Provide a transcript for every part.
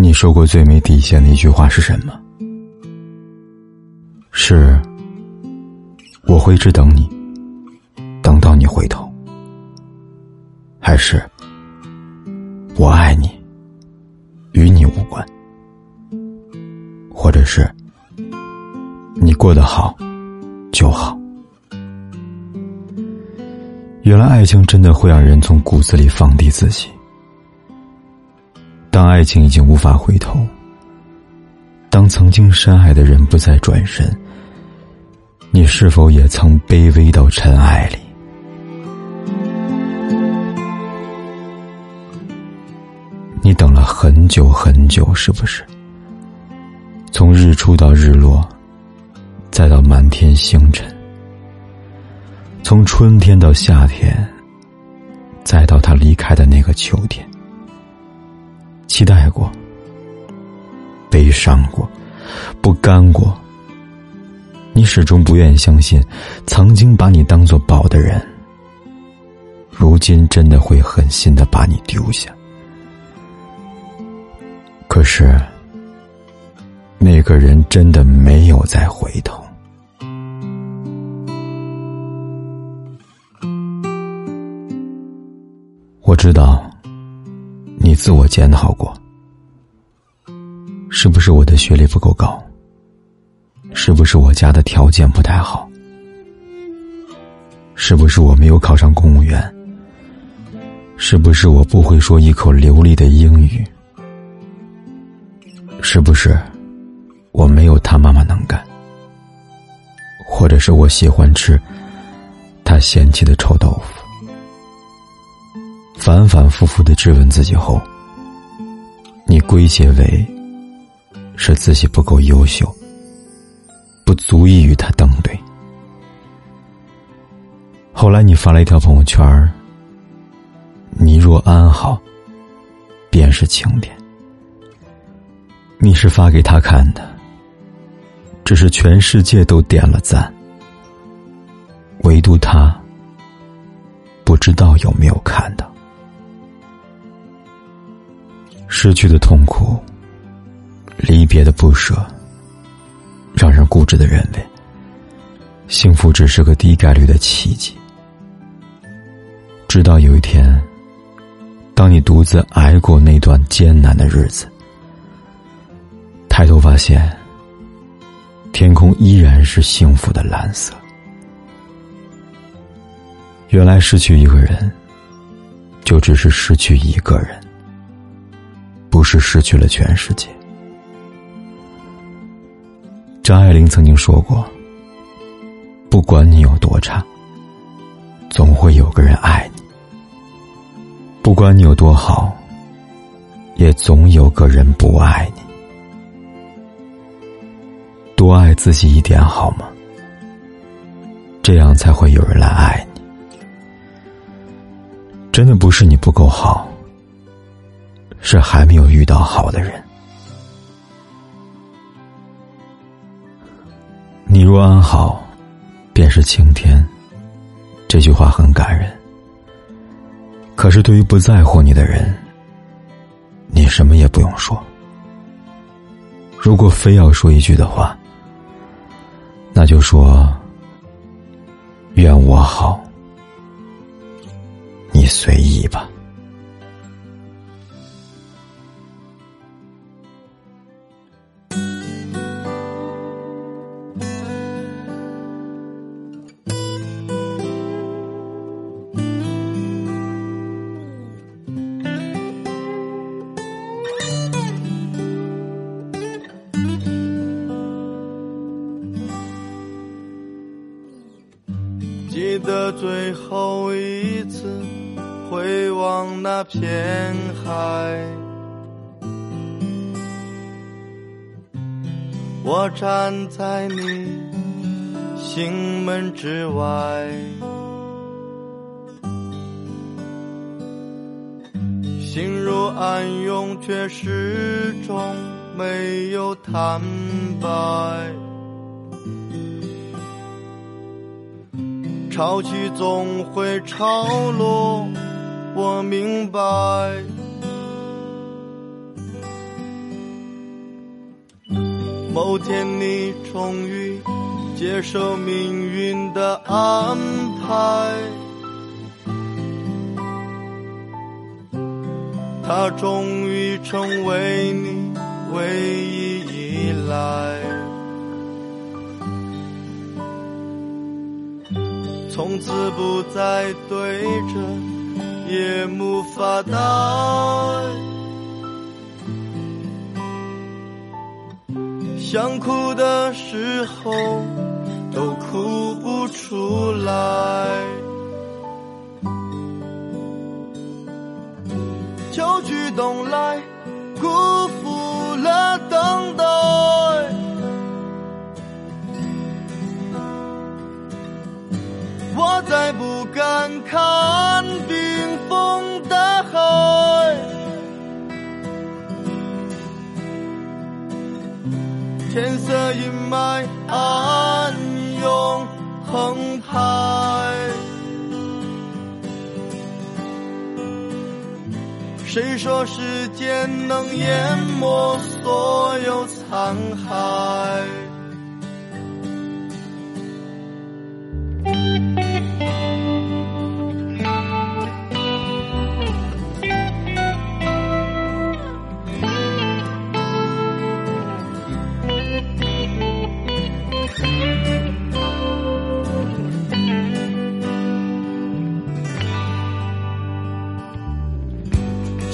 你说过最没底线的一句话是什么？是我会一直等你，等到你回头，还是我爱你，与你无关，或者是你过得好就好？原来爱情真的会让人从骨子里放低自己。爱情已经无法回头，当曾经深爱的人不再转身，你是否也曾卑微到尘埃里？你等了很久很久，是不是？从日出到日落，再到满天星辰，从春天到夏天，再到他离开的那个秋天。期待过，悲伤过，不甘过。你始终不愿相信，曾经把你当做宝的人，如今真的会狠心的把你丢下。可是，那个人真的没有再回头。我知道。自我检讨过，是不是我的学历不够高？是不是我家的条件不太好？是不是我没有考上公务员？是不是我不会说一口流利的英语？是不是我没有他妈妈能干？或者是我喜欢吃他嫌弃的臭豆腐？反反复复的质问自己后，归结为是自己不够优秀，不足以与他登对。后来你发了一条朋友圈你若安好，便是晴天。”你是发给他看的，只是全世界都点了赞，唯独他不知道有没有看到。失去的痛苦，离别的不舍，让人固执的认为，幸福只是个低概率的奇迹。直到有一天，当你独自挨过那段艰难的日子，抬头发现，天空依然是幸福的蓝色。原来失去一个人，就只是失去一个人。不是失去了全世界。张爱玲曾经说过：“不管你有多差，总会有个人爱你；不管你有多好，也总有个人不爱你。多爱自己一点好吗？这样才会有人来爱你。真的不是你不够好。”是还没有遇到好的人。你若安好，便是晴天。这句话很感人。可是对于不在乎你的人，你什么也不用说。如果非要说一句的话，那就说：愿我好，你随意吧。的最后一次回望那片海，我站在你心门之外，心如暗涌，却始终没有坦白。潮起总会潮落，我明白。某天你终于接受命运的安排，他终于成为你唯一依赖，从此不再对着夜幕发呆。想哭的时候都哭不出来，秋去冬来，我再不敢看冰封的海。天色阴霾，暗涌澎湃。谁说时间能淹没所有沧海？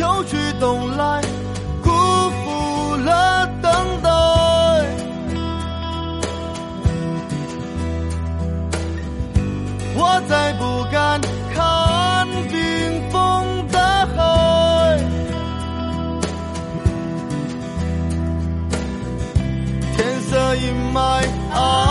秋去冬来，辜负了等待。我再不敢看冰封的海，天色阴霾，暗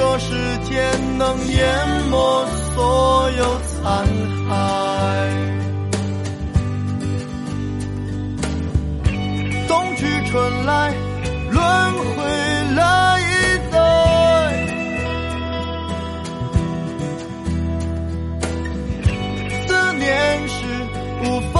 说时间能淹没所有残骸？冬去春来，轮回了一代。思念是无法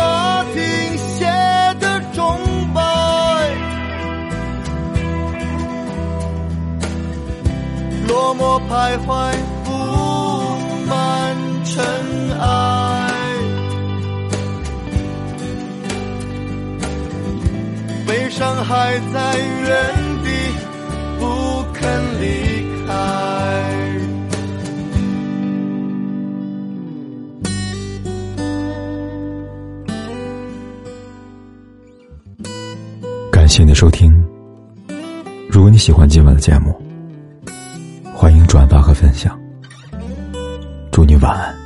徘徊，布满尘埃。悲伤还在原地，不肯离开。感谢你的收听。如果你喜欢今晚的节目，欢迎转发和分享。祝你晚安。